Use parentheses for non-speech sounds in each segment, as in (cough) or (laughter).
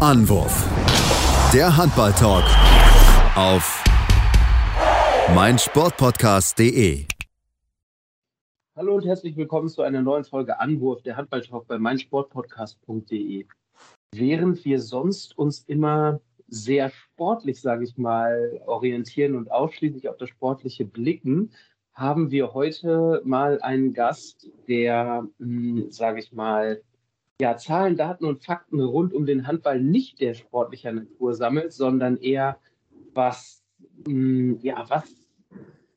Anwurf. Der Handball-Talk auf meinsportpodcast.de. Hallo und herzlich willkommen zu einer neuen Folge Anwurf, der Handball-Talk bei meinsportpodcast.de. Während wir sonst uns immer sehr sportlich, sage ich mal, orientieren und ausschließlich auf das Sportliche blicken, haben wir heute mal einen Gast, der, hm, sage ich mal, ja, Zahlen, Daten und Fakten rund um den Handball nicht der sportlicher Natur sammelt, sondern eher was, hm, ja, was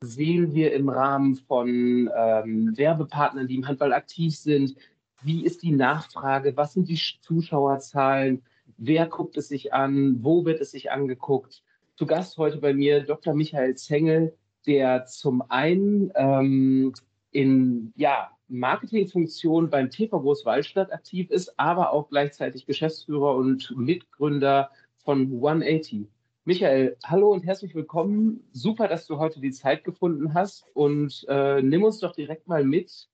sehen wir im Rahmen von ähm, Werbepartnern, die im Handball aktiv sind? Wie ist die Nachfrage? Was sind die Zuschauerzahlen? Wer guckt es sich an? Wo wird es sich angeguckt? Zu Gast heute bei mir Dr. Michael Zengel, der zum einen ähm, in ja, Marketingfunktion beim TV Großwaldstadt aktiv ist, aber auch gleichzeitig Geschäftsführer und Mitgründer von 180. Michael, hallo und herzlich willkommen. Super, dass du heute die Zeit gefunden hast und äh, nimm uns doch direkt mal mit.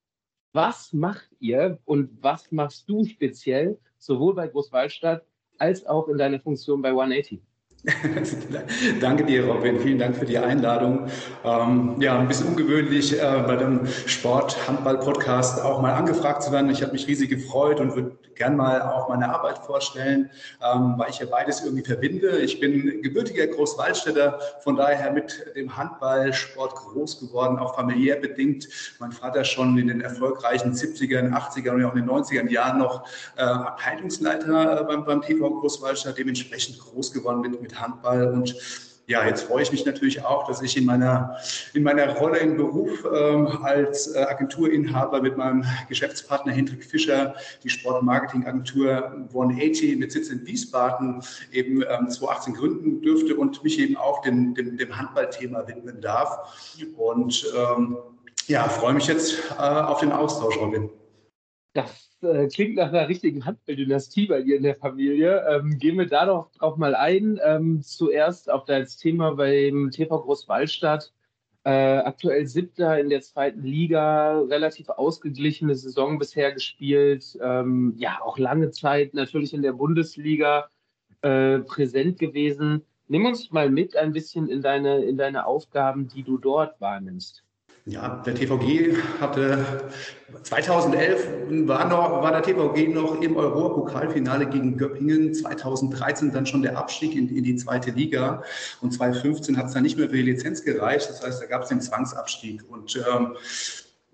Was macht ihr und was machst du speziell sowohl bei Großwaldstadt als auch in deiner Funktion bei 180? (laughs) Danke dir, Robin. Vielen Dank für die Einladung. Ähm, ja, ein bisschen ungewöhnlich, äh, bei dem Sport-Handball-Podcast auch mal angefragt zu werden. Ich habe mich riesig gefreut und würde gern mal auch meine Arbeit vorstellen, ähm, weil ich ja beides irgendwie verbinde. Ich bin gebürtiger Großwaldstädter, von daher mit dem Handballsport groß geworden, auch familiär bedingt. Mein Vater schon in den erfolgreichen 70er, 80er und auch in den 90er Jahren noch äh, Abteilungsleiter äh, beim, beim TV Großwaldstadt, dementsprechend groß geworden mit, mit mit Handball und ja, jetzt freue ich mich natürlich auch, dass ich in meiner, in meiner Rolle im Beruf ähm, als äh, Agenturinhaber mit meinem Geschäftspartner Hendrik Fischer die Sport- und Marketingagentur 180 mit Sitz in Wiesbaden eben ähm, 2018 gründen dürfte und mich eben auch dem, dem, dem Handballthema widmen darf. Und ähm, ja, freue mich jetzt äh, auf den Austausch, Robin. Das äh, klingt nach einer richtigen Handballdynastie bei dir in der Familie. Ähm, gehen wir da doch drauf mal ein. Ähm, zuerst auf das Thema beim TV Großwallstadt. Äh, aktuell siebter in der zweiten Liga, relativ ausgeglichene Saison bisher gespielt. Ähm, ja, auch lange Zeit natürlich in der Bundesliga äh, präsent gewesen. Nimm uns mal mit ein bisschen in deine, in deine Aufgaben, die du dort wahrnimmst. Ja, der TVG hatte 2011 war, noch, war der TVG noch im Europapokalfinale gegen Göppingen, 2013 dann schon der Abstieg in, in die zweite Liga und 2015 hat es dann nicht mehr für die Lizenz gereicht. Das heißt, da gab es den Zwangsabstieg und ähm,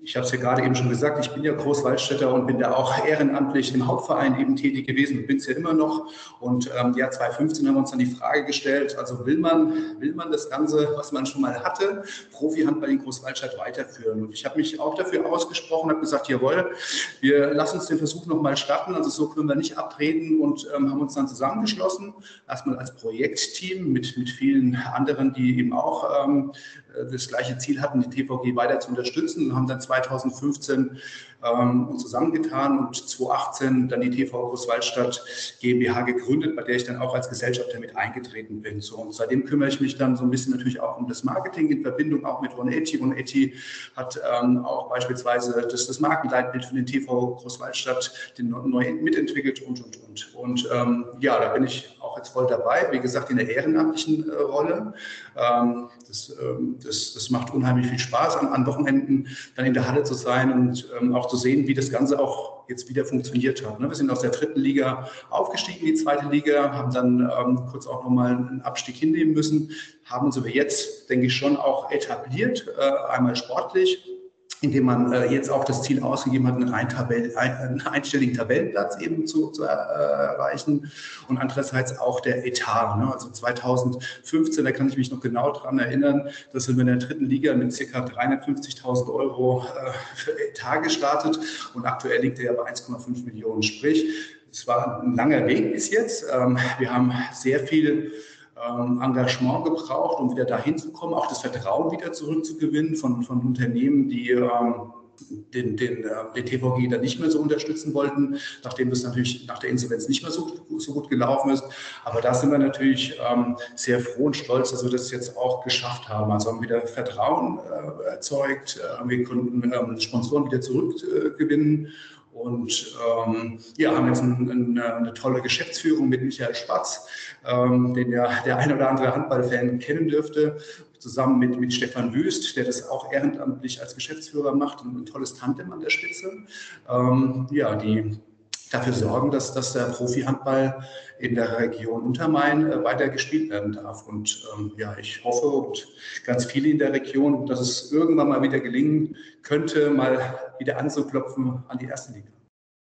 ich habe es ja gerade eben schon gesagt, ich bin ja Großwaldstätter und bin da auch (laughs) ehrenamtlich im Hauptverein eben tätig gewesen und bin es ja immer noch. Und ähm, ja, 2015 haben wir uns dann die Frage gestellt, also will man, will man das Ganze, was man schon mal hatte, Profi-Handball in Großwaldstadt weiterführen? Und ich habe mich auch dafür ausgesprochen, habe gesagt, jawohl, wir lassen uns den Versuch nochmal starten, also so können wir nicht abtreten und ähm, haben uns dann zusammengeschlossen, erstmal als Projektteam mit, mit vielen anderen, die eben auch ähm, das gleiche Ziel hatten, die TVG weiter zu unterstützen und haben dann 2015 ähm, uns zusammengetan und 2018 dann die TV Großwaldstadt GmbH gegründet, bei der ich dann auch als Gesellschafter mit eingetreten bin. So, und seitdem kümmere ich mich dann so ein bisschen natürlich auch um das Marketing in Verbindung auch mit 180. 180 hat ähm, auch beispielsweise das, das Markenleitbild für den TV Großwaldstadt den neu mitentwickelt und, und, und. Und ähm, ja, da bin ich auch jetzt voll dabei, wie gesagt, in der ehrenamtlichen äh, Rolle. Ähm, das, ähm, das, das macht unheimlich viel Spaß, an, an Wochenenden dann in der Halle zu sein und ähm, auch zu sehen, wie das Ganze auch jetzt wieder funktioniert hat. Ne? Wir sind aus der dritten Liga aufgestiegen in die zweite Liga, haben dann ähm, kurz auch nochmal einen Abstieg hinnehmen müssen, haben uns aber jetzt, denke ich, schon auch etabliert, äh, einmal sportlich, indem man äh, jetzt auch das Ziel ausgegeben hat, einen, Tabell, einen einstelligen Tabellenplatz eben zu, zu äh, erreichen und andererseits auch der Etat. Ne? Also 2015, da kann ich mich noch genau dran erinnern, dass wir in der dritten Liga mit ca. 350.000 Euro äh, für Etat gestartet und aktuell liegt er ja bei 1,5 Millionen. Sprich, es war ein langer Weg bis jetzt. Ähm, wir haben sehr viel ähm, Engagement gebraucht, um wieder dahin zu kommen, auch das Vertrauen wieder zurückzugewinnen von, von Unternehmen, die ähm, den, den, äh, den TVG dann nicht mehr so unterstützen wollten, nachdem das natürlich nach der Insolvenz nicht mehr so, so gut gelaufen ist. Aber da sind wir natürlich ähm, sehr froh und stolz, dass wir das jetzt auch geschafft haben. Also haben wieder Vertrauen äh, erzeugt, äh, wir konnten ähm, Sponsoren wieder zurückgewinnen Und ähm, ja, haben jetzt ein, ein, eine tolle Geschäftsführung mit Michael Spatz, ähm, den ja der ein oder andere Handballfan kennen dürfte, zusammen mit, mit Stefan Wüst, der das auch ehrenamtlich als Geschäftsführer macht und ein tolles Tandem an der Spitze. Ähm, ja, die dafür sorgen, dass, dass der Profi-Handball in der Region Untermain äh, weiter gespielt werden darf. Und ähm, ja, ich hoffe und ganz viele in der Region, dass es irgendwann mal wieder gelingen könnte, mal wieder anzuklopfen an die erste Liga.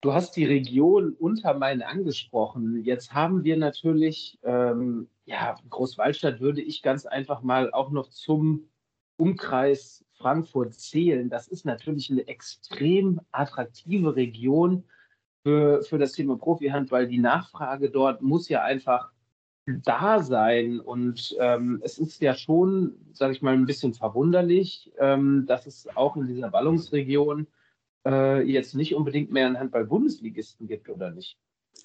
Du hast die Region Untermain angesprochen. Jetzt haben wir natürlich, ähm, ja, Großwaldstadt würde ich ganz einfach mal auch noch zum Umkreis Frankfurt zählen. Das ist natürlich eine extrem attraktive Region für, für das Thema Profi-Handball. Die Nachfrage dort muss ja einfach da sein. Und ähm, es ist ja schon, sage ich mal, ein bisschen verwunderlich, ähm, dass es auch in dieser Ballungsregion äh, jetzt nicht unbedingt mehr einen Handball-Bundesligisten gibt, oder nicht?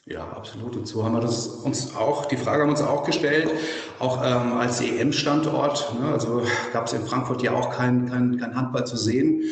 Ja, absolut. Und so haben wir das uns auch, die Frage haben wir uns auch gestellt, auch ähm, als EM-Standort. Ne, also gab es in Frankfurt ja auch kein, kein, kein Handball zu sehen.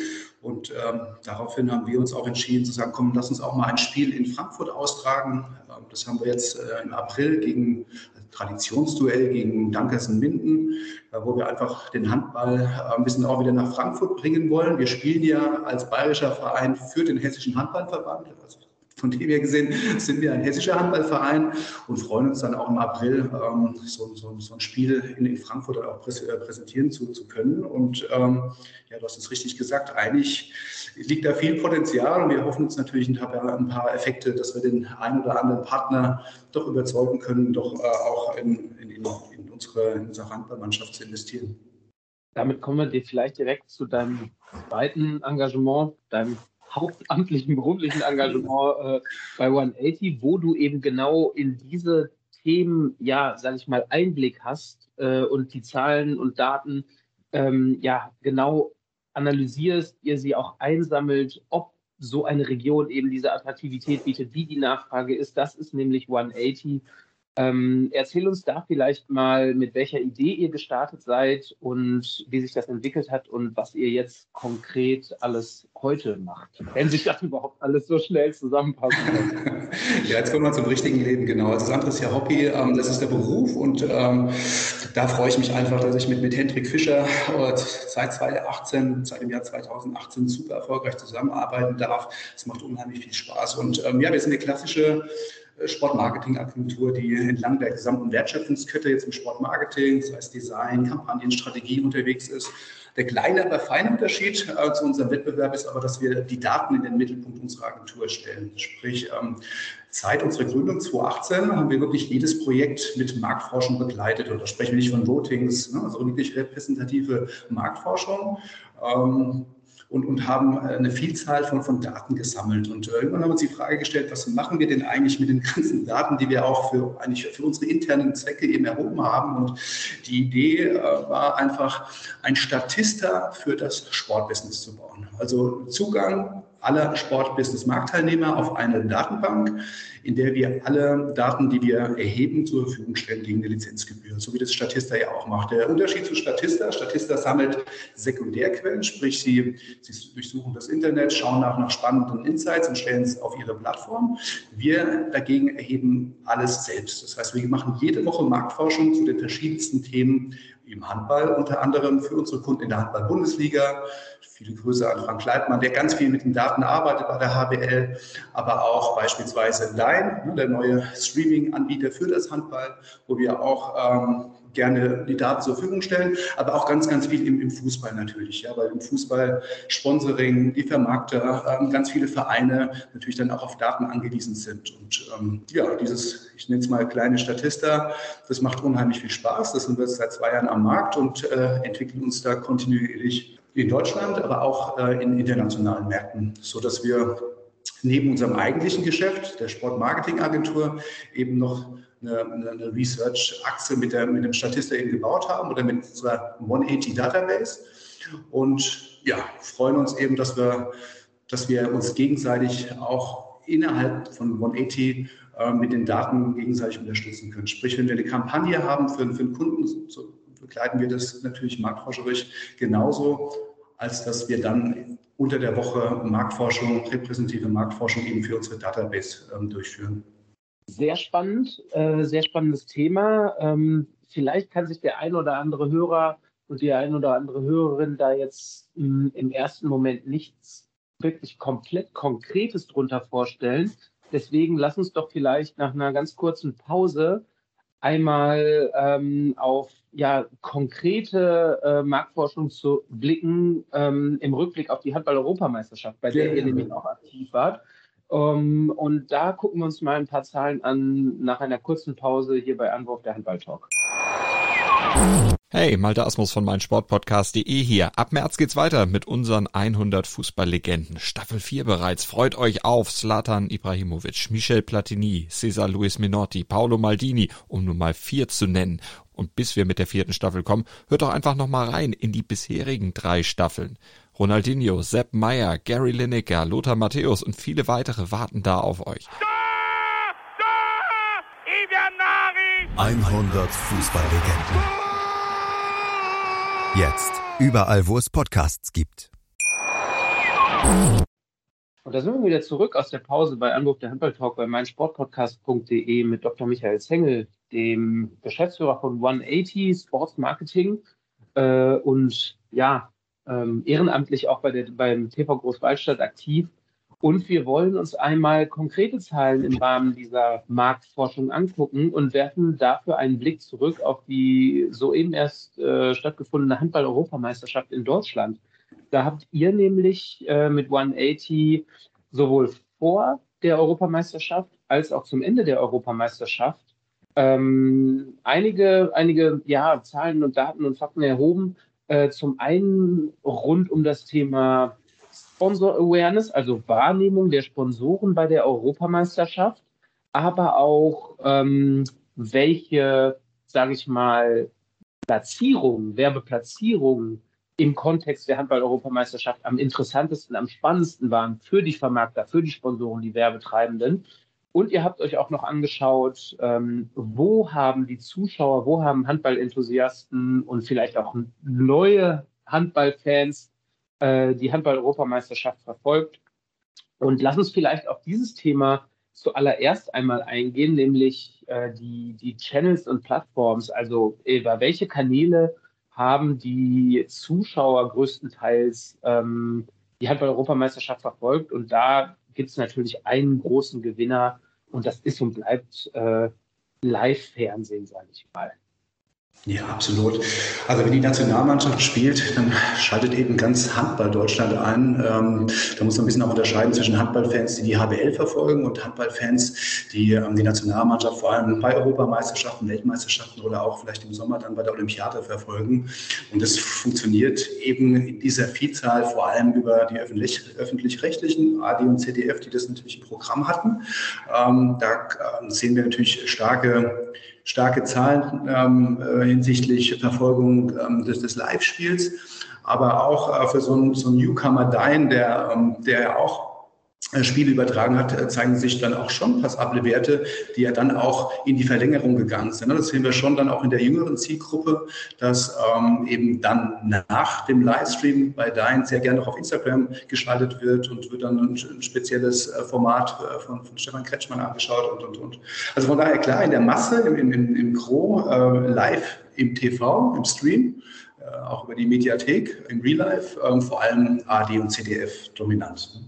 Und ähm, daraufhin haben wir uns auch entschieden zu sagen, komm, lass uns auch mal ein Spiel in Frankfurt austragen. Ähm, das haben wir jetzt äh, im April gegen also Traditionsduell gegen Dankersen Minden, äh, wo wir einfach den Handball äh, ein bisschen auch wieder nach Frankfurt bringen wollen. Wir spielen ja als bayerischer Verein für den Hessischen Handballverband, also von dem her gesehen sind wir ein hessischer Handballverein und freuen uns dann auch im April ähm, so, so, so, ein Spiel in, in Frankfurt auch äh, präsentieren zu, zu können. Und ähm, ja, du hast es richtig gesagt, eigentlich liegt da viel Potenzial und wir hoffen uns natürlich ein paar, ein paar Effekte, dass wir den einen oder anderen Partner doch überzeugen können, doch äh, auch in, in, in, unsere, in unsere Handballmannschaft zu investieren. Damit kommen wir dir vielleicht direkt zu deinem zweiten Engagement, deinem hauptamtlichen beruflichen Engagement äh, bei 180, wo du eben genau in diese Themen, ja, sage ich mal, Einblick hast äh, und die Zahlen und Daten ähm, ja genau analysierst, ihr sie auch einsammelt, ob so eine Region eben diese Attraktivität bietet, wie die Nachfrage ist. Das ist nämlich 180 ähm, erzähl uns da vielleicht mal, mit welcher Idee ihr gestartet seid und wie sich das entwickelt hat und was ihr jetzt konkret alles heute macht. Wenn sich das überhaupt alles so schnell zusammenpasst. (laughs) ja, jetzt kommen wir zum richtigen Leben, genau. Das andere ist ja Hobby, ähm, das ist der Beruf und ähm, da freue ich mich einfach, dass ich mit, mit Hendrik Fischer äh, seit 2018, seit dem Jahr 2018 super erfolgreich zusammenarbeiten darf. Es macht unheimlich viel Spaß und ähm, ja, wir sind eine klassische Sportmarketingagentur, die entlang der gesamten Wertschöpfungskette jetzt im Sportmarketing, das heißt Design, Kampagnen, Strategie unterwegs ist. Der kleine, aber feine Unterschied äh, zu unserem Wettbewerb ist aber, dass wir die Daten in den Mittelpunkt unserer Agentur stellen. Sprich, ähm, seit unserer Gründung 2018 haben wir wirklich jedes Projekt mit Marktforschung begleitet. Und da sprechen wir nicht von Votings, ne, also wirklich repräsentative Marktforschung. Ähm, und, und haben äh, eine Vielzahl von, von Daten gesammelt. Und äh, irgendwann haben wir uns die Frage gestellt, was machen wir denn eigentlich mit den ganzen Daten, die wir auch für, eigentlich für unsere internen Zwecke eben erhoben haben. Und die Idee äh, war einfach, ein Statista für das Sportbusiness zu bauen. Also Zugang aller Sportbusiness-Marktteilnehmer auf eine Datenbank, in der wir alle Daten, die wir erheben, zur Verfügung stellen gegen eine Lizenzgebühr, so wie das Statista ja auch macht. Der Unterschied zu Statista, Statista sammelt Sekundärquellen, sprich sie, sie durchsuchen das Internet, schauen nach, nach spannenden Insights und stellen es auf ihre Plattform. Wir dagegen erheben alles selbst. Das heißt, wir machen jede Woche Marktforschung zu den verschiedensten Themen im Handball, unter anderem für unsere Kunden in der Handball-Bundesliga. Viele Grüße an Frank Leitmann, der ganz viel mit den Daten arbeitet bei der HBL, aber auch beispielsweise Line, ne, der neue Streaming-Anbieter für das Handball, wo wir auch ähm, gerne die Daten zur Verfügung stellen, aber auch ganz, ganz viel im, im Fußball natürlich, ja, weil im Fußball Sponsoring, die Vermarkter, ähm, ganz viele Vereine natürlich dann auch auf Daten angewiesen sind. Und ähm, ja, dieses, ich nenne es mal kleine Statista, das macht unheimlich viel Spaß. Das sind wir seit zwei Jahren am Markt und äh, entwickeln uns da kontinuierlich in Deutschland, aber auch äh, in internationalen Märkten, so dass wir neben unserem eigentlichen Geschäft, der Sportmarketingagentur, eben noch eine, eine Research-Achse mit, mit dem Statista eben gebaut haben oder mit unserer 180 Database. Und ja, freuen uns eben, dass wir, dass wir uns gegenseitig auch innerhalb von 180 äh, mit den Daten gegenseitig unterstützen können. Sprich, wenn wir eine Kampagne haben für, für einen Kunden, so begleiten wir das natürlich marktforscherisch genauso, als dass wir dann unter der Woche Marktforschung, repräsentative Marktforschung eben für unsere Database ähm, durchführen. Sehr spannend, äh, sehr spannendes Thema. Ähm, vielleicht kann sich der ein oder andere Hörer und die ein oder andere Hörerin da jetzt im, im ersten Moment nichts wirklich komplett Konkretes drunter vorstellen. Deswegen lass uns doch vielleicht nach einer ganz kurzen Pause einmal ähm, auf ja, konkrete äh, Marktforschung zu blicken ähm, im Rückblick auf die Handball-Europameisterschaft, bei der ja, ihr nämlich auch aktiv wart. Um, und da gucken wir uns mal ein paar Zahlen an nach einer kurzen Pause hier bei Anwurf der Handball-Talk. Hey, Malte Asmus von meinsportpodcast.de hier. Ab März geht's weiter mit unseren 100 Fußballlegenden. Staffel 4 bereits. Freut euch auf Zlatan Ibrahimovic, Michel Platini, Cesar Luis Minotti, Paolo Maldini, um nur mal vier zu nennen. Und bis wir mit der vierten Staffel kommen, hört doch einfach noch mal rein in die bisherigen drei Staffeln. Ronaldinho, Sepp Meyer, Gary Lineker, Lothar Matthäus und viele weitere warten da auf euch. 100 Fußballlegenden. Jetzt. Überall, wo es Podcasts gibt. Und da sind wir wieder zurück aus der Pause bei Anruf der Handballtalk bei meinsportpodcast.de mit Dr. Michael Zengel, dem Geschäftsführer von 180 Sports Marketing äh, und ja, ähm, ehrenamtlich auch bei der, beim TV Großwaldstadt aktiv und wir wollen uns einmal konkrete Zahlen im Rahmen dieser Marktforschung angucken und werfen dafür einen Blick zurück auf die soeben erst äh, stattgefundene Handball-Europameisterschaft in Deutschland. Da habt ihr nämlich äh, mit 180 sowohl vor der Europameisterschaft als auch zum Ende der Europameisterschaft ähm, einige, einige ja, Zahlen und Daten und Fakten erhoben. Äh, zum einen rund um das Thema Sponsor Awareness, also Wahrnehmung der Sponsoren bei der Europameisterschaft, aber auch ähm, welche, sage ich mal, Platzierungen, Werbeplatzierungen im Kontext der Handball-Europameisterschaft am interessantesten, am spannendsten waren für die Vermarkter, für die Sponsoren, die Werbetreibenden. Und ihr habt euch auch noch angeschaut, ähm, wo haben die Zuschauer, wo haben Handballenthusiasten und vielleicht auch neue Handballfans äh, die Handball-Europameisterschaft verfolgt. Und lass uns vielleicht auf dieses Thema zuallererst einmal eingehen, nämlich äh, die, die Channels und Plattforms. Also über welche Kanäle haben die Zuschauer größtenteils ähm, die Handball-Europameisterschaft verfolgt. Und da gibt es natürlich einen großen Gewinner und das ist und bleibt äh, Live-Fernsehen, sage ich mal. Ja, absolut. Also wenn die Nationalmannschaft spielt, dann schaltet eben ganz Handball Deutschland ein. Ähm, da muss man ein bisschen auch unterscheiden zwischen Handballfans, die die HBL verfolgen und Handballfans, die ähm, die Nationalmannschaft vor allem bei Europameisterschaften, Weltmeisterschaften oder auch vielleicht im Sommer dann bei der Olympiade verfolgen. Und das funktioniert eben in dieser Vielzahl vor allem über die öffentlich, öffentlich-rechtlichen AD und ZDF, die das natürlich im Programm hatten. Ähm, da äh, sehen wir natürlich starke starke Zahlen ähm, äh, hinsichtlich Verfolgung ähm, des, des Live-Spiels, aber auch äh, für so einen, so einen Newcomer Dine, der, ähm, der ja auch Spiele übertragen hat, äh, zeigen sich dann auch schon passable Werte, die ja dann auch in die Verlängerung gegangen sind. Das sehen wir schon dann auch in der jüngeren Zielgruppe, dass ähm, eben dann nach dem Livestream bei Dein sehr gerne auch auf Instagram geschaltet wird und wird dann ein, ein spezielles äh, Format von, von, Stefan Kretschmann angeschaut und, und, und. Also von daher klar, in der Masse, im, im, im Gro, äh, live im TV, im Stream, äh, auch über die Mediathek, im Real Life, äh, vor allem AD und CDF dominant.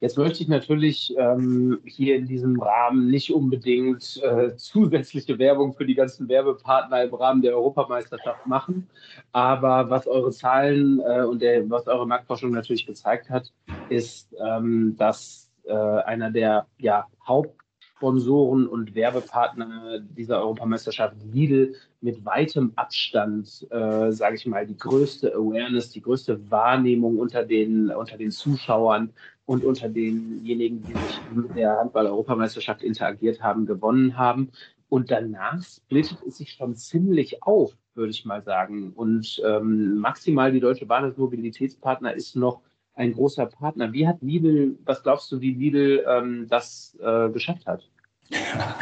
Jetzt möchte ich natürlich ähm, hier in diesem Rahmen nicht unbedingt äh, zusätzliche Werbung für die ganzen Werbepartner im Rahmen der Europameisterschaft machen. Aber was eure Zahlen äh, und der, was eure Marktforschung natürlich gezeigt hat, ist, ähm, dass äh, einer der ja, Haupt Sponsoren und Werbepartner dieser Europameisterschaft Lidl mit weitem Abstand, äh, sage ich mal, die größte Awareness, die größte Wahrnehmung unter den, unter den Zuschauern und unter denjenigen, die sich mit der Handball-Europameisterschaft interagiert haben, gewonnen haben. Und danach splittet es sich schon ziemlich auf, würde ich mal sagen. Und ähm, maximal die Deutsche Bahn als Mobilitätspartner ist noch ein großer Partner. Wie hat Lidl, was glaubst du, wie Lidl ähm, das äh, geschafft hat? Ja,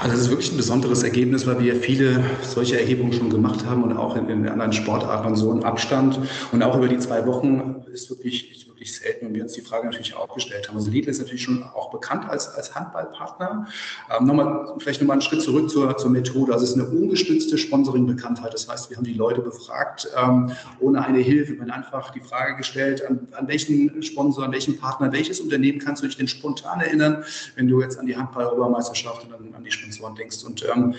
also es ist wirklich ein besonderes Ergebnis, weil wir viele solche Erhebungen schon gemacht haben und auch in, in anderen Sportarten so ein Abstand. Und auch über die zwei Wochen ist wirklich, wirklich selten, wenn wir uns die Frage natürlich auch gestellt haben. Also Lidl ist natürlich schon auch bekannt als, als Handballpartner. Ähm, nochmal, vielleicht nochmal einen Schritt zurück zur, zur Methode. Also es ist eine ungestützte Sponsoring-Bekanntheit. Das heißt, wir haben die Leute befragt, ähm, ohne eine Hilfe. Wir haben einfach die Frage gestellt, an, an welchen Sponsor, an welchen Partner, welches Unternehmen kannst du dich denn spontan erinnern, wenn du jetzt an die Handball-Europameisterschaft und an, an, die Sponsoren denkst. Und ähm,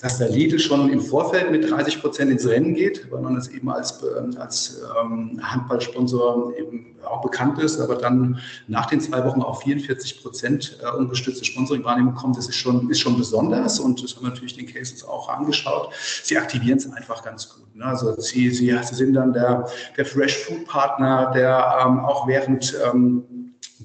dass der Lidl schon im Vorfeld mit 30 Prozent ins Rennen geht, weil man es eben als, ähm, als ähm, Handballsponsor eben auch bekannt ist, aber dann nach den zwei Wochen auf 44 Prozent äh, ungestützte Sponsoring-Wahrnehmung kommt, das ist schon, ist schon besonders und das haben wir natürlich den Cases auch angeschaut. Sie aktivieren es einfach ganz gut. Ne? Also sie, sie, sie sind dann der, der Fresh Food Partner, der ähm, auch während ähm,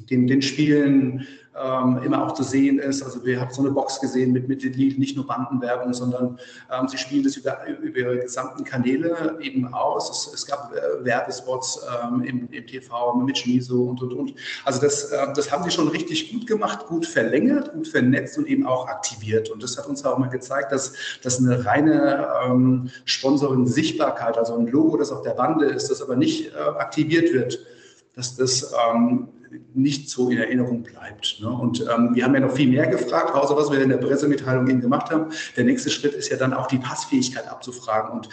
den, den Spielen ähm, immer auch zu sehen ist. Also wir haben so eine Box gesehen mit, mit Lied, nicht nur Bandenwerbung, sondern ähm, sie spielen das über, über ihre gesamten Kanäle eben aus. Es, es gab äh, Werbespots ähm, im, im, TV mit Schmiso und, und, und. Also das, äh, das haben sie schon richtig gut gemacht, gut verlängert, gut vernetzt und eben auch aktiviert. Und das hat uns auch mal gezeigt, dass, dass eine reine ähm, Sponsoring-Sichtbarkeit, also ein Logo, das auf der Bande ist, das aber nicht äh, aktiviert wird, dass das ähm, nicht so in Erinnerung bleibt. Ne? Und ähm, wir haben ja noch viel mehr gefragt, außer was wir in der Pressemitteilung eben gemacht haben. Der nächste Schritt ist ja dann auch die Passfähigkeit abzufragen und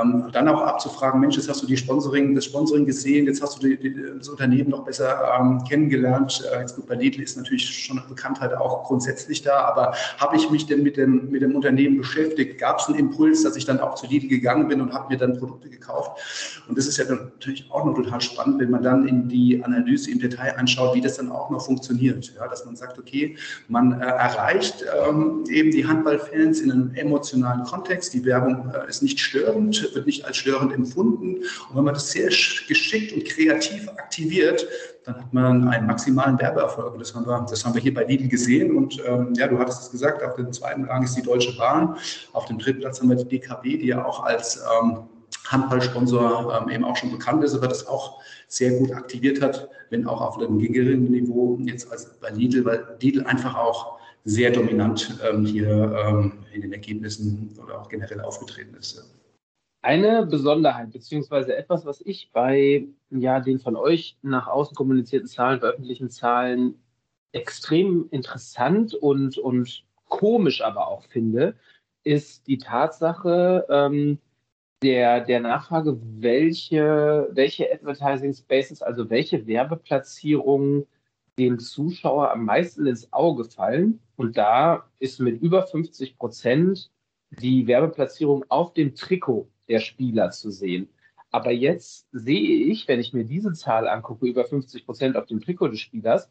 ähm, dann auch abzufragen, Mensch, jetzt hast du die Sponsoring, das Sponsoring gesehen, jetzt hast du die, die, das Unternehmen noch besser ähm, kennengelernt. Äh, jetzt gut, bei Lidl ist natürlich schon Bekanntheit auch grundsätzlich da, aber habe ich mich denn mit dem, mit dem Unternehmen beschäftigt? Gab es einen Impuls, dass ich dann auch zu Lidl gegangen bin und habe mir dann Produkte gekauft? Und das ist ja natürlich auch noch total spannend, wenn man dann in die Analyse im Detail anschaut, wie das dann auch noch funktioniert. Ja, dass man sagt, okay, man äh, erreicht ähm, eben die Handballfans in einem emotionalen Kontext. Die Werbung äh, ist nicht störend, wird nicht als störend empfunden. Und wenn man das sehr geschickt und kreativ aktiviert, dann hat man einen maximalen Werbeerfolg. Und das haben wir, das haben wir hier bei Lidl gesehen. Und ähm, ja, du hattest es gesagt, auf dem zweiten Rang ist die Deutsche Bahn. Auf dem dritten Platz haben wir die DKB, die ja auch als ähm, Handballsponsor ähm, eben auch schon bekannt ist, aber das auch sehr gut aktiviert hat, wenn auch auf einem geringeren Niveau jetzt als bei Lidl, weil Lidl einfach auch sehr dominant ähm, hier ähm, in den Ergebnissen oder auch generell aufgetreten ist. Eine Besonderheit, beziehungsweise etwas, was ich bei ja, den von euch nach außen kommunizierten Zahlen, veröffentlichten Zahlen extrem interessant und, und komisch aber auch finde, ist die Tatsache, ähm, der, der Nachfrage, welche, welche Advertising Spaces, also welche Werbeplatzierungen dem Zuschauer am meisten ins Auge fallen. Und da ist mit über 50 Prozent die Werbeplatzierung auf dem Trikot der Spieler zu sehen. Aber jetzt sehe ich, wenn ich mir diese Zahl angucke, über 50 Prozent auf dem Trikot des Spielers,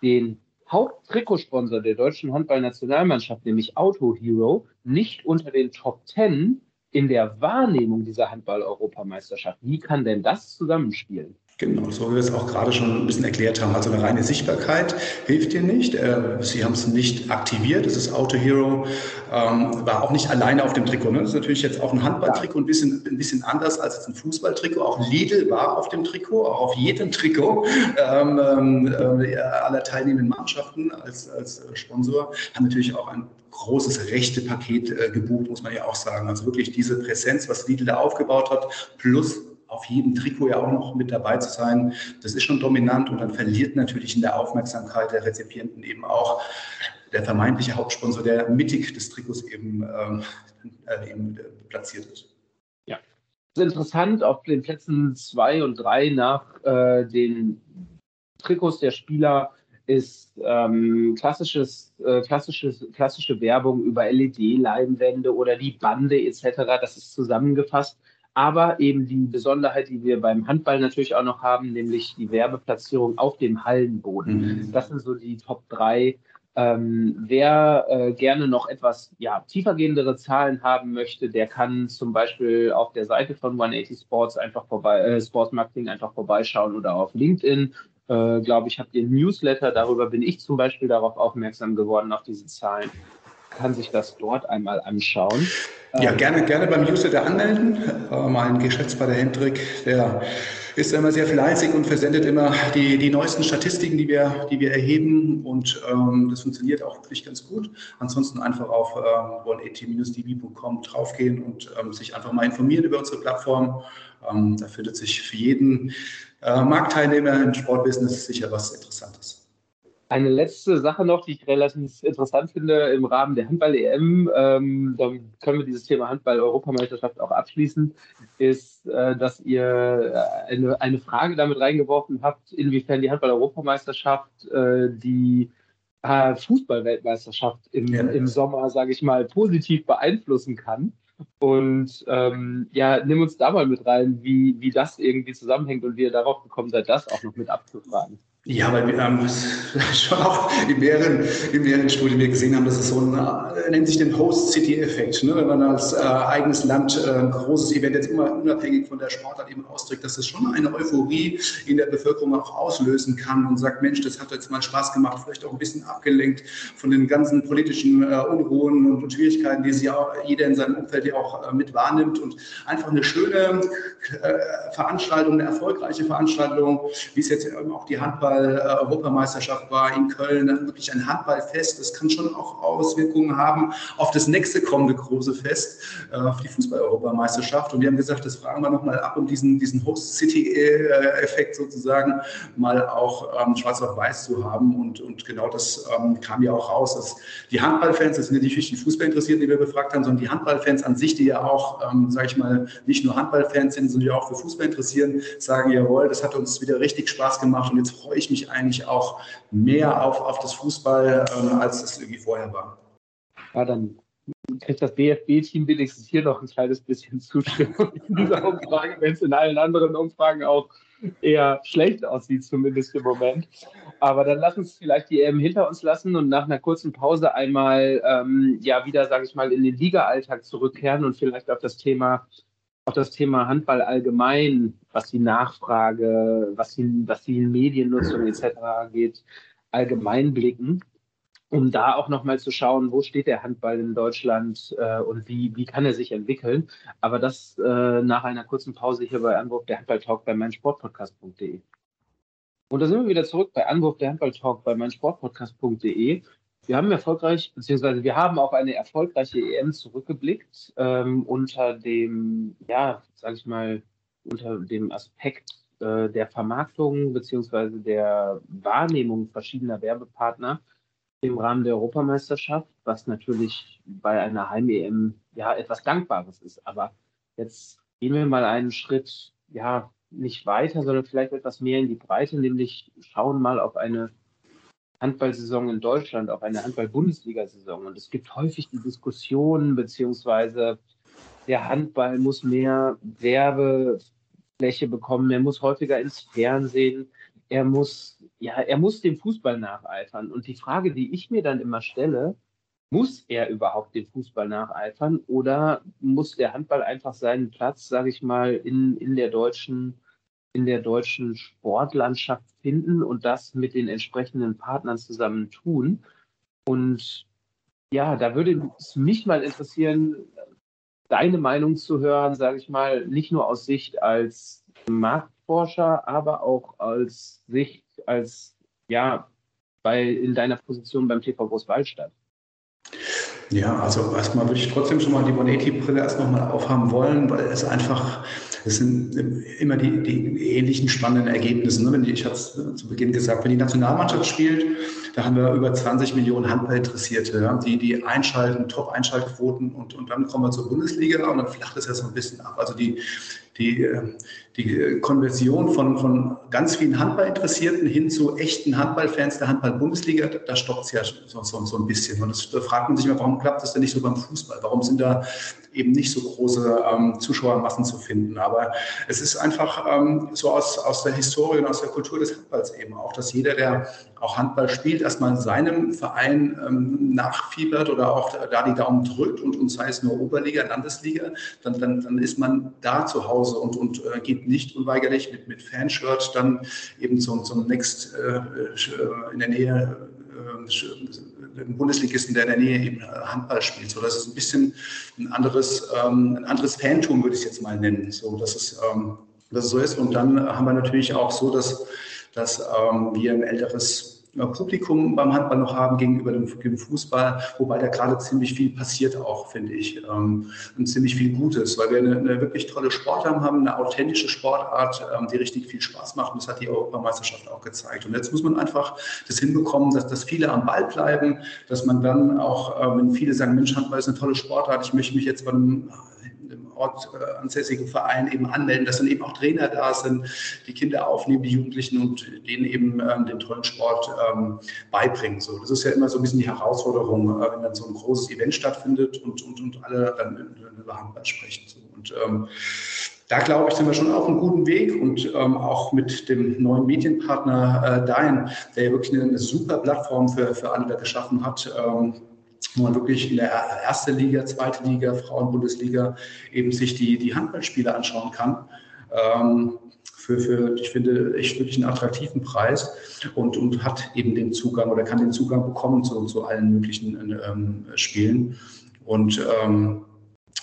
den Haupttrikotsponsor der deutschen Handballnationalmannschaft, nämlich Auto Hero, nicht unter den Top 10 in der Wahrnehmung dieser Handball-Europameisterschaft. Wie kann denn das zusammenspielen? Genau, so wie wir es auch gerade schon ein bisschen erklärt haben. Also eine reine Sichtbarkeit hilft dir nicht. Äh, sie haben es nicht aktiviert. Das ist Auto Hero, ähm, war auch nicht alleine auf dem Trikot. Ne? Das ist natürlich jetzt auch ein Handballtrikot ein bisschen, ein bisschen anders als ein Fußballtrikot. Auch Lidl war auf dem Trikot, auch auf jedem Trikot ähm, ähm äh, aller teilnehmenden Mannschaften als, als Sponsor. Haben natürlich auch ein großes rechte Paket äh, gebucht, muss man ja auch sagen. Also wirklich diese Präsenz, was Lidl da aufgebaut hat, plus auf jedem Trikot ja auch noch mit dabei zu sein, das ist schon dominant und dann verliert natürlich in der Aufmerksamkeit der Rezipienten eben auch der vermeintliche Hauptsponsor, der mittig des Trikots eben, ähm, äh, eben platziert ist. Ja, das ist interessant, auf den Plätzen zwei und drei nach äh, den Trikots der Spieler ist ähm, klassisches, äh, klassisches, klassische Werbung über LED-Leinwände oder die Bande etc. Das ist zusammengefasst. Aber eben die Besonderheit, die wir beim Handball natürlich auch noch haben, nämlich die Werbeplatzierung auf dem Hallenboden. Mhm. Das sind so die Top 3. Ähm, wer äh, gerne noch etwas ja, tiefergehendere Zahlen haben möchte, der kann zum Beispiel auf der Seite von 180 Sports einfach vorbei, äh, Sports Marketing einfach vorbeischauen oder auf LinkedIn. Äh, Glaube ich, habt ihr ein Newsletter, darüber bin ich zum Beispiel darauf aufmerksam geworden, auf diese Zahlen kann sich das dort einmal anschauen. Ja, ähm, gerne, gerne beim Newsletter anmelden. Äh, mein Geschäftspartner Hendrik, der ist immer sehr fleißig und versendet immer die, die neuesten Statistiken, die wir, die wir erheben. Und ähm, das funktioniert auch wirklich ganz gut. Ansonsten einfach auf äh, 180-db.com draufgehen und ähm, sich einfach mal informieren über unsere Plattform. Ähm, da findet sich für jeden äh, Marktteilnehmer im Sportbusiness sicher was Interessantes. Eine letzte Sache noch, die ich relativ interessant finde im Rahmen der Handball-EM, ähm, dann können wir dieses Thema Handball-Europameisterschaft auch abschließen, ist, äh, dass ihr äh, eine, eine Frage damit reingeworfen habt, inwiefern die Handball-Europameisterschaft äh, die äh, Fußball-Weltmeisterschaft im, ja. im Sommer, sage ich mal, positiv beeinflussen kann. Und ähm, ja, nimm uns da mal mit rein, wie, wie das irgendwie zusammenhängt und wie ihr darauf gekommen seid, das auch noch mit abzufragen. Ja, weil wir haben (laughs) schon auch in mehreren, in mehreren Studien wir gesehen haben, dass es so ein, äh, nennt sich den Host-City-Effekt. Ne? Wenn man als äh, eigenes Land äh, ein großes Event jetzt immer unabhängig von der Sportart eben ausdrückt, dass es schon eine Euphorie in der Bevölkerung auch auslösen kann und sagt, Mensch, das hat jetzt mal Spaß gemacht, vielleicht auch ein bisschen abgelenkt von den ganzen politischen äh, Unruhen und, und, Schwierigkeiten, die sie auch jeder in seinem Umfeld ja auch äh, mit wahrnimmt und einfach eine schöne äh, Veranstaltung, eine erfolgreiche Veranstaltung, wie es jetzt eben auch die Handball Handball-Europameisterschaft war in Köln, wirklich ein Handballfest. Das kann schon auch Auswirkungen haben auf das nächste kommende große Fest, äh, auf die Fußball-Europameisterschaft. Und wir haben gesagt, das fragen wir nochmal ab, um diesen, diesen Host-City-Effekt sozusagen mal auch ähm, schwarz auf weiß zu haben. Und, und genau das ähm, kam ja auch raus, dass die Handballfans, das sind ja nicht die Fußballinteressierten, die wir befragt haben, sondern die Handballfans an sich, die ja auch, ähm, sage ich mal, nicht nur Handballfans sind, sondern die auch für Fußball interessieren, sagen, jawohl, das hat uns wieder richtig Spaß gemacht und jetzt freue ich ich mich eigentlich auch mehr auf, auf das Fußball, ähm, als es irgendwie vorher war. Ja, dann kriegt das DFB-Team wenigstens hier noch ein kleines bisschen Zustimmung (laughs) in dieser Umfrage, wenn es in allen anderen Umfragen auch eher schlecht aussieht, zumindest im Moment. Aber dann lass uns vielleicht die EM hinter uns lassen und nach einer kurzen Pause einmal ähm, ja wieder, sage ich mal, in den Liga-Alltag zurückkehren und vielleicht auf das Thema auch das Thema Handball allgemein, was die Nachfrage, was die, was die Mediennutzung etc. angeht, allgemein blicken, um da auch nochmal zu schauen, wo steht der Handball in Deutschland äh, und wie, wie kann er sich entwickeln. Aber das äh, nach einer kurzen Pause hier bei Anwurf der Handball-Talk bei meinsportpodcast.de. Und da sind wir wieder zurück bei Anwurf der Handball-Talk bei meinsportpodcast.de. Wir haben erfolgreich, beziehungsweise wir haben auf eine erfolgreiche EM zurückgeblickt ähm, unter dem, ja, sage ich mal, unter dem Aspekt äh, der Vermarktung beziehungsweise der Wahrnehmung verschiedener Werbepartner im Rahmen der Europameisterschaft, was natürlich bei einer Heim-EM ja etwas Dankbares ist. Aber jetzt gehen wir mal einen Schritt, ja, nicht weiter, sondern vielleicht etwas mehr in die Breite, nämlich schauen mal auf eine Handballsaison in Deutschland, auch eine Handball-Bundesliga-Saison. Und es gibt häufig die Diskussion, beziehungsweise der Handball muss mehr Werbefläche bekommen, er muss häufiger ins Fernsehen, er muss, ja, er muss dem Fußball nacheifern. Und die Frage, die ich mir dann immer stelle, muss er überhaupt dem Fußball nacheifern oder muss der Handball einfach seinen Platz, sage ich mal, in, in der deutschen in der deutschen Sportlandschaft finden und das mit den entsprechenden Partnern zusammen tun. Und ja, da würde es mich mal interessieren, deine Meinung zu hören, sage ich mal, nicht nur aus Sicht als Marktforscher, aber auch als Sicht als, ja, bei, in deiner Position beim TV Großwaldstadt. Ja, also erstmal würde ich trotzdem schon mal die Bonetti-Brille erst nochmal aufhaben wollen, weil es einfach es sind immer die, die ähnlichen spannenden Ergebnisse. Ne? Ich habe es zu Beginn gesagt, wenn die Nationalmannschaft spielt, da haben wir über 20 Millionen Handballinteressierte, ja? die, die einschalten, Top-Einschaltquoten und, und dann kommen wir zur Bundesliga und dann flacht es ja so ein bisschen ab. Also die, die, die Konversion von, von ganz vielen Handballinteressierten hin zu echten Handballfans der Handball-Bundesliga, da stockt es ja so, so, so, ein bisschen. Und das, da fragt man sich immer, warum klappt das denn nicht so beim Fußball? Warum sind da eben nicht so große ähm, Zuschauermassen zu finden? Aber es ist einfach ähm, so aus, aus der Historie und aus der Kultur des Handballs eben auch, dass jeder, der auch Handball spielt, erstmal in seinem Verein ähm, nachfiebert oder auch da die Daumen drückt und, sei es nur Oberliga, Landesliga, dann, dann, dann ist man da zu Hause und, und äh, geht nicht unweigerlich mit, mit Fanshirt dann eben zum, zum Next äh, äh in der Nähe äh, Bundesligisten, der in der Nähe eben äh, Handball spielt. So, das ist ein bisschen ein anderes, ähm, ein anderes Fantum, würde ich es jetzt mal nennen. So, dass es, ähm, dass es so ist. Und dann haben wir natürlich auch so, dass, dass ähm, wir ein älteres Publikum beim Handball noch haben gegenüber dem, dem Fußball, wobei da gerade ziemlich viel passiert auch, finde ich, ähm, und ziemlich viel Gutes, weil wir eine, eine wirklich tolle Sportart haben, eine authentische Sportart, ähm, die richtig viel Spaß macht und das hat die Europameisterschaft auch gezeigt. Und jetzt muss man einfach das hinbekommen, dass, dass viele am Ball bleiben, dass man dann auch, äh, wenn viele sagen, Mensch, Handball ist eine tolle Sportart, ich möchte mich jetzt bei einem Ort äh, Verein eben anmelden, dass dann eben auch Trainer da sind, die Kinder aufnehmen, die Jugendlichen und denen eben ähm, den tollen Sport ähm, beibringen. So, das ist ja immer so ein bisschen die Herausforderung, äh, wenn dann so ein großes Event stattfindet und, und, und alle dann über Handball sprechen. So. Und ähm, da glaube ich, sind wir schon auf einem guten Weg und ähm, auch mit dem neuen Medienpartner äh, Dein, der ja wirklich eine, eine super Plattform für, für alle geschaffen hat. Ähm, wo man wirklich in der ersten Liga, zweite Liga, Frauenbundesliga eben sich die, die Handballspiele anschauen kann. Ähm, für, für, ich finde, echt wirklich einen attraktiven Preis und, und hat eben den Zugang oder kann den Zugang bekommen zu, zu allen möglichen ähm, Spielen. Und ähm,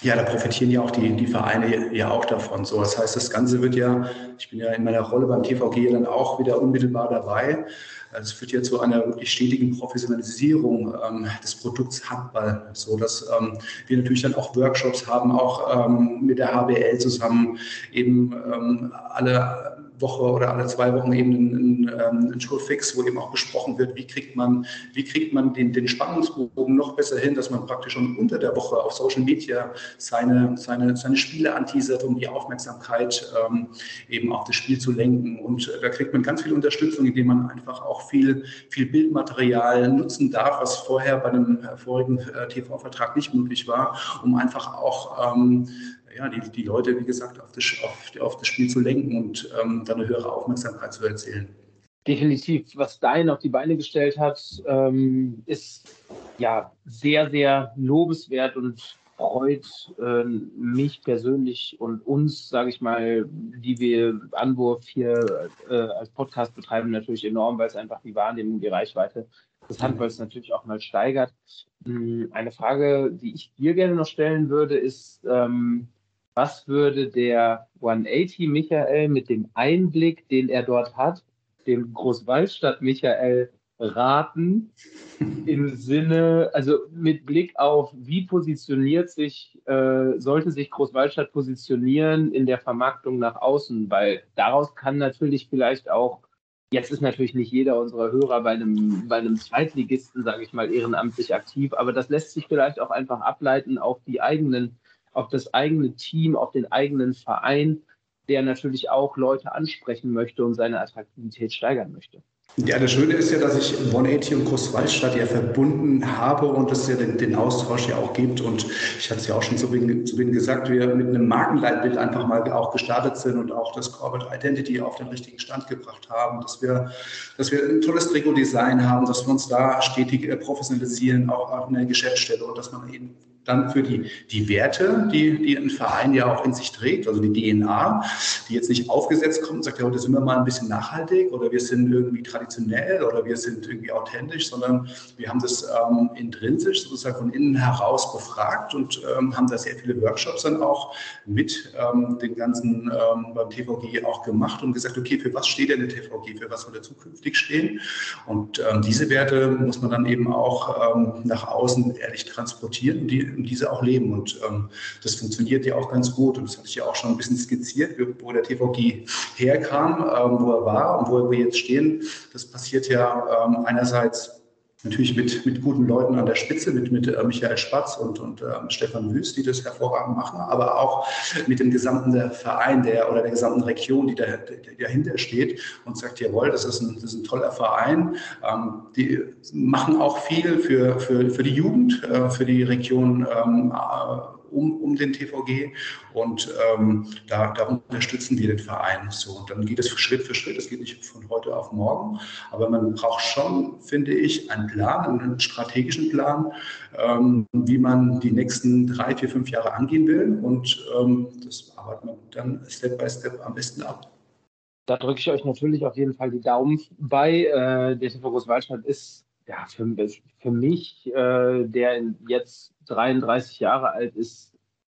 ja, da profitieren ja auch die, die Vereine ja auch davon. So, das heißt, das Ganze wird ja, ich bin ja in meiner Rolle beim TVG dann auch wieder unmittelbar dabei. Also es führt ja zu einer wirklich stetigen Professionalisierung ähm, des Produkts Handball, so dass ähm, wir natürlich dann auch Workshops haben, auch ähm, mit der HBL zusammen eben ähm, alle Woche oder alle zwei Wochen eben ein, ein, ein Schulfix, wo eben auch besprochen wird, wie kriegt man, wie kriegt man den, den Spannungsbogen noch besser hin, dass man praktisch schon unter der Woche auf Social Media seine, seine, seine Spiele anteasert, um die Aufmerksamkeit ähm, eben auf das Spiel zu lenken. Und da kriegt man ganz viel Unterstützung, indem man einfach auch viel, viel Bildmaterial nutzen darf, was vorher bei einem vorigen äh, TV-Vertrag nicht möglich war, um einfach auch ähm, ja, die, die Leute, wie gesagt, auf das, auf, auf das Spiel zu lenken und ähm, dann eine höhere Aufmerksamkeit zu erzielen. Definitiv, was Dein auf die Beine gestellt hat, ähm, ist ja sehr, sehr lobenswert und freut äh, mich persönlich und uns, sage ich mal, die wir Anwurf hier äh, als Podcast betreiben, natürlich enorm, weil es einfach die Wahrnehmung, die Reichweite des Handballs natürlich auch mal steigert. Hm, eine Frage, die ich dir gerne noch stellen würde, ist, ähm, was würde der 180 Michael mit dem Einblick, den er dort hat, dem Großwaldstadt Michael raten? Im Sinne, also mit Blick auf, wie positioniert sich, äh, sollte sich Großwaldstadt positionieren in der Vermarktung nach außen, weil daraus kann natürlich vielleicht auch, jetzt ist natürlich nicht jeder unserer Hörer bei einem, bei einem Zweitligisten, sage ich mal, ehrenamtlich aktiv, aber das lässt sich vielleicht auch einfach ableiten auf die eigenen auf das eigene Team, auf den eigenen Verein, der natürlich auch Leute ansprechen möchte und seine Attraktivität steigern möchte. Ja, das Schöne ist ja, dass ich 180 und Großwaldstadt ja verbunden habe und es ja den, den, Austausch ja auch gibt. Und ich hatte es ja auch schon zu Beginn, gesagt, wir mit einem Markenleitbild einfach mal auch gestartet sind und auch das Corporate Identity auf den richtigen Stand gebracht haben, dass wir, dass wir ein tolles Trikot-Design haben, dass wir uns da stetig äh, professionalisieren, auch in der Geschäftsstelle und dass man eben dann für die, die Werte, die, die ein Verein ja auch in sich trägt, also die DNA, die jetzt nicht aufgesetzt kommt und sagt, ja, heute sind wir mal ein bisschen nachhaltig oder wir sind irgendwie traditionell oder wir sind irgendwie authentisch, sondern wir haben das ähm, intrinsisch sozusagen von innen heraus befragt und ähm, haben da sehr viele Workshops dann auch mit ähm, den ganzen ähm, beim TVG auch gemacht und gesagt, okay, für was steht denn der TVG, für was soll er zukünftig stehen? Und ähm, diese Werte muss man dann eben auch ähm, nach außen ehrlich transportieren und die diese auch leben. Und ähm, das funktioniert ja auch ganz gut. Und das hatte ich ja auch schon ein bisschen skizziert, wo der TVG herkam, ähm, wo er war und wo wir jetzt stehen. Das passiert ja ähm, einerseits natürlich mit, mit guten Leuten an der Spitze, mit, mit äh, Michael Spatz und, und äh, Stefan Wüst, die das hervorragend machen, aber auch mit dem gesamten Verein der, oder der gesamten Region, die, da, die dahinter steht und sagt, jawohl, das ist ein, das ist ein toller Verein. Ähm, die machen auch viel für, für, für die Jugend, äh, für die Region ähm, äh, um, um den TVG und ähm, da, da, unterstützen wir den Verein. So, und dann geht es Schritt für Schritt, es geht nicht von heute auf morgen, aber man braucht schon, finde ich, einen Plan, einen strategischen Plan, ähm, wie man die nächsten drei, vier, fünf Jahre angehen will und ähm, das arbeitet man dann Step by Step am besten ab. Da drücke ich euch natürlich auf jeden Fall die Daumen bei. Äh, der TV Großwaldstadt ist ja, für, für mich, äh, der jetzt 33 Jahre alt ist,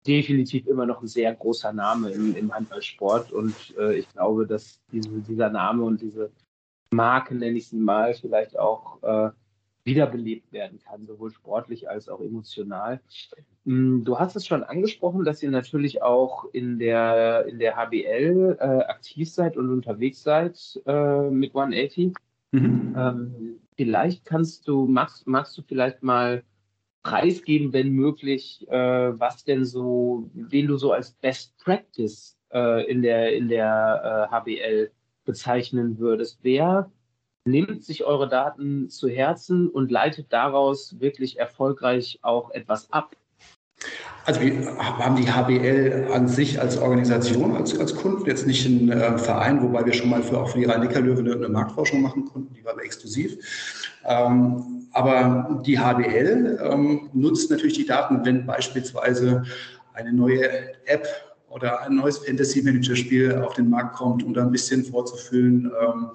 definitiv immer noch ein sehr großer Name im, im Handballsport. Und äh, ich glaube, dass diese, dieser Name und diese, Marke, nenne ich sie mal, vielleicht auch äh, wiederbelebt werden kann, sowohl sportlich als auch emotional. Mm, du hast es schon angesprochen, dass ihr natürlich auch in der, in der HBL äh, aktiv seid und unterwegs seid äh, mit 180. Mhm. Ähm, vielleicht kannst du, magst, magst du vielleicht mal preisgeben, wenn möglich, äh, was denn so, wen du so als Best Practice äh, in der, in der HBL bezeichnen würdest. Wer nimmt sich eure Daten zu Herzen und leitet daraus wirklich erfolgreich auch etwas ab? Also wir haben die HBL an sich als Organisation, als, als Kunden, jetzt nicht ein äh, Verein, wobei wir schon mal für, auch für die Rhein-Neckar-Löwe eine, eine, Marktforschung machen konnten, die war aber exklusiv. Ähm, aber die HBL ähm, nutzt natürlich die Daten, wenn beispielsweise eine neue App oder ein neues Fantasy-Manager-Spiel auf den Markt kommt, um da ein bisschen vorzufüllen. Ähm,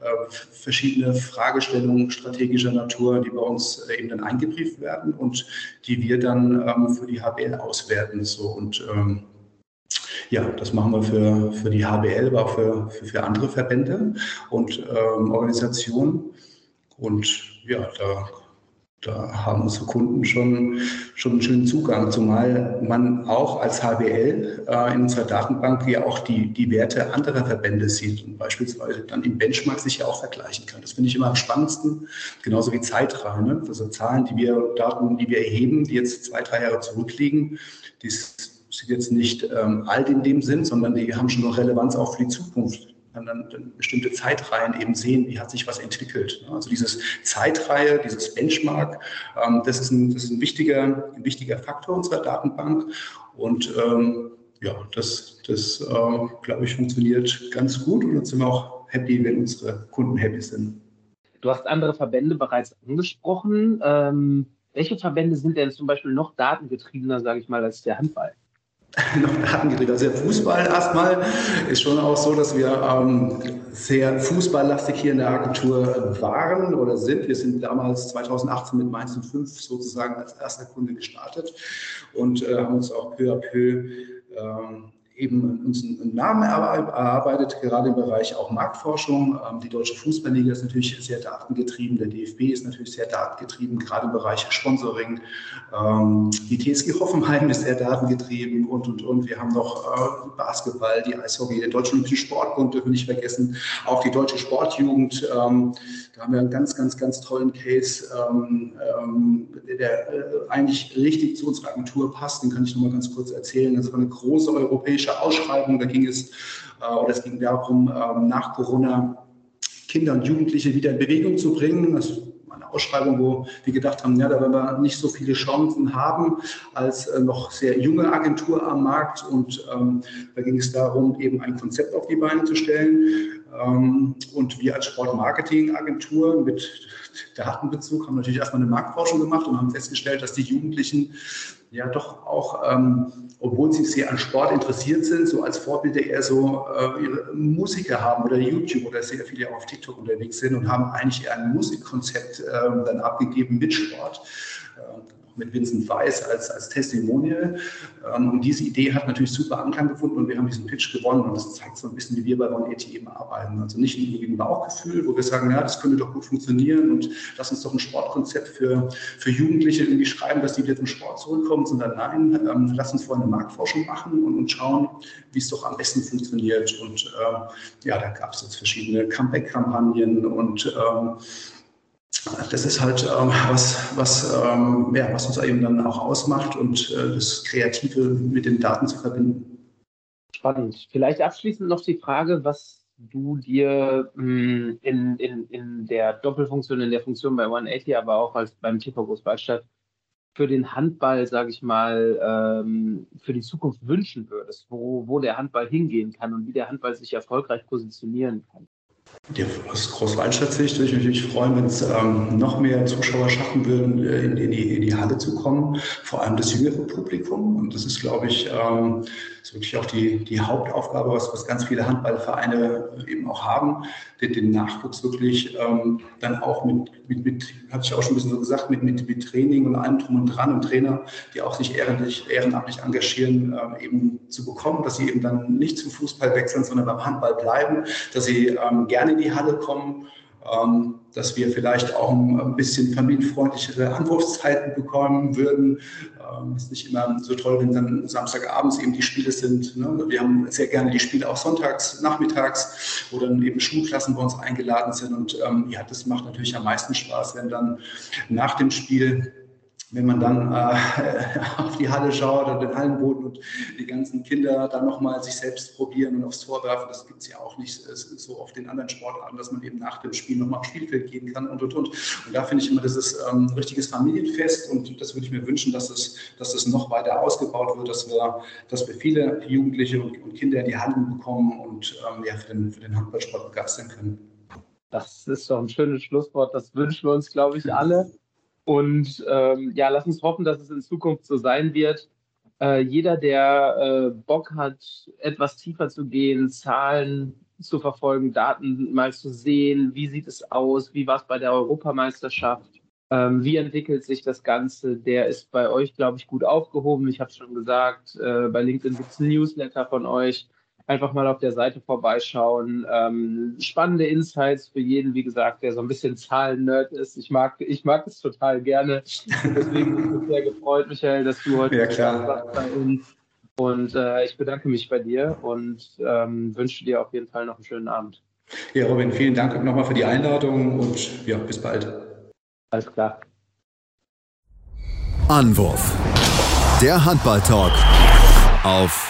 äh, verschiedene Fragestellungen strategischer Natur, die bei uns äh, eben dann eingebrieft werden und die wir dann ähm, für die HBL auswerten. So und ähm, ja, das machen wir für, für die HBL, aber auch für, für, für andere Verbände und ähm, Organisationen. Und ja, da da haben unsere Kunden schon, schon einen schönen Zugang, zumal man auch als HBL äh, in unserer Datenbank ja auch die, die Werte anderer Verbände sieht und beispielsweise dann im Benchmark sich ja auch vergleichen kann. Das finde ich immer am spannendsten, genauso wie Zeiträume, also Zahlen, die wir, Daten, die wir erheben, die jetzt zwei, drei Jahre zurückliegen, die sind jetzt nicht ähm, alt in dem Sinn, sondern die haben schon noch Relevanz auch für die Zukunft dann, dann bestimmte Zeitreihen eben sehen, wie hat sich was entwickelt. Also dieses Zeitreihe, dieses Benchmark, ähm, das ist ein, das ist ein, wichtiger, ein wichtiger Faktor unserer Datenbank. Und ähm, ja, das, das äh, glaube ich, funktioniert ganz gut und jetzt sind wir auch happy, wenn unsere Kunden happy sind. Du hast andere Verbände bereits angesprochen. Ähm, welche Verbände sind denn zum Beispiel noch datengetriebener, sage ich mal, als der Handball? (laughs) noch Daten gedreht. Also der Fußball erstmal ist schon auch so, dass wir ähm, sehr fußballlastig hier in der Agentur waren oder sind. Wir sind damals 2018 mit Mainz 05 sozusagen als erster Kunde gestartet und äh, haben uns auch peu à peu ähm, eben uns einen Namen erarbeitet, gerade im Bereich auch Marktforschung. Ähm, die Deutsche Fußballliga ist natürlich sehr datengetrieben, der DFB ist natürlich sehr datengetrieben, gerade im Bereich Sponsoring. Ähm, die TSG Hoffenheim ist sehr datengetrieben und, und, und. Wir haben noch äh, Basketball, die Eishockey, der Deutsche Olympische Sportbund dürfen wir nicht vergessen, auch die Deutsche Sportjugend. Ähm, da haben wir einen ganz, ganz, ganz tollen Case, der äh, eigentlich richtig zu unserer Agentur passt. Den kann ich noch mal ganz kurz erzählen. Das war eine große europäische politische Ausschreibung. Da ging es, äh, oder es ging darum, äh, nach Corona Kinder und Jugendliche wieder in Bewegung zu bringen. Das eine Ausschreibung, wo wir gedacht haben, ja, da werden wir nicht so viele Chancen haben als äh, noch sehr junge Agentur am Markt. Und ähm, da ging es darum, eben ein Konzept auf die Beine zu stellen. Ähm, und wir als Sportmarketing-Agentur mit Datenbezug haben natürlich erstmal eine Marktforschung gemacht und haben festgestellt, dass die Jugendlichen ja doch auch, ähm, obwohl sie sehr an Sport interessiert sind, so als Vorbilder eher so äh, ihre Musiker haben oder YouTube oder sehr viele auf TikTok unterwegs sind und haben eigentlich eher ein Musikkonzept äh, dann abgegeben mit Sport. Äh, mit Vincent Weiss als, als Testimonial. Ähm, und diese Idee hat natürlich super Anklang gefunden und wir haben diesen Pitch gewonnen. Und das zeigt so ein bisschen, wie wir bei OneAT eben arbeiten. Also nicht irgendwie ein Bauchgefühl, wo wir sagen, ja, das könnte doch gut funktionieren und lass uns doch ein Sportkonzept für, für Jugendliche irgendwie schreiben, dass die wieder zum Sport zurückkommen, sondern nein, ähm, lass uns vorher eine Marktforschung machen und, und schauen, wie es doch am besten funktioniert. Und äh, ja, da gab es jetzt verschiedene Comeback-Kampagnen und ähm, das ist halt ähm, was, was, ähm, ja, was uns eben dann auch ausmacht und äh, das Kreative mit den Daten zu verbinden. Spannend. Vielleicht abschließend noch die Frage, was du dir mh, hm, in, in, in der Doppelfunktion, in der Funktion bei 180, aber auch als beim TV Großwaldstadt für den Handball, sage ich mal, ähm, für die Zukunft wünschen würdest, wo, wo der Handball hingehen kann und wie der Handball sich erfolgreich positionieren kann? Ja, aus Großwaldstadt-Sicht würde ich mich natürlich freuen, wenn es ähm, noch mehr Zuschauer schaffen würden, äh, in, in, die, in, die, Halle zu kommen, vor allem das jüngere Publikum. Und das ist, glaube ich, ähm, ist wirklich auch die, die Hauptaufgabe, was, was ganz viele Handballvereine eben auch haben, den, den Nachwuchs wirklich ähm, dann auch mit, mit, mit, hatte ich auch schon ein bisschen so gesagt, mit, mit, mit Training und allem drum und dran und Trainer, die auch sich ehrenamtlich, ehrenamtlich engagieren, ähm, eben zu bekommen, dass sie eben dann nicht zum Fußball wechseln, sondern beim Handball bleiben, dass sie ähm, gerne gerne in die Halle kommen ähm, dass wir vielleicht auch ein bisschen familienfreundlichere Anwurfszeiten bekommen würden. Ähm, ist nicht immer so toll, wenn dann Samstagabends eben die Spiele sind. Ne? Wir haben sehr gerne die Spiele auch sonntags, nachmittags, wo dann eben Schulklassen bei uns eingeladen sind. Und ähm, ja, das macht natürlich am meisten Spaß, wenn dann nach dem Spiel wenn man dann äh, (laughs) auf die Halle schaut oder den Hallenboden und die ganzen Kinder dann nochmal sich selbst probieren und aufs Tor werfen, das gibt es ja auch nicht so oft in anderen Sportarten, dass man eben nach dem Spiel nochmal aufs Spielfeld gehen kann und und und. Und da finde ich immer, das ist ähm, ein richtiges Familienfest und das würde ich mir wünschen, dass es, dass es noch weiter ausgebaut wird, dass wir, dass wir viele Jugendliche und, und Kinder in die Hallen bekommen und ähm, ja, für den, für den Handballsport begeistern können. Das ist doch ein schönes Schlusswort. Das wünschen wir uns, glaube ich, alle. Und ähm, ja, lass uns hoffen, dass es in Zukunft so sein wird. Äh, jeder, der äh, Bock hat, etwas tiefer zu gehen, Zahlen zu verfolgen, Daten mal zu sehen, wie sieht es aus, wie war es bei der Europameisterschaft, ähm, wie entwickelt sich das Ganze, der ist bei euch, glaube ich, gut aufgehoben. Ich habe es schon gesagt, äh, bei LinkedIn gibt es ein Newsletter von euch einfach mal auf der Seite vorbeischauen. Ähm, spannende Insights für jeden, wie gesagt, der so ein bisschen Zahlen-Nerd ist. Ich mag, ich mag es total gerne. deswegen bin ich mich sehr gefreut, Michael, dass du heute ja, klar. bei uns. Und äh, ich bedanke mich bei dir und ähm, wünsche dir auf jeden Fall noch einen schönen Abend. Ja, Robin, vielen Dank nochmal für die Einladung und ja, bis bald. Alles klar. Anwurf. Der Handball-Talk auf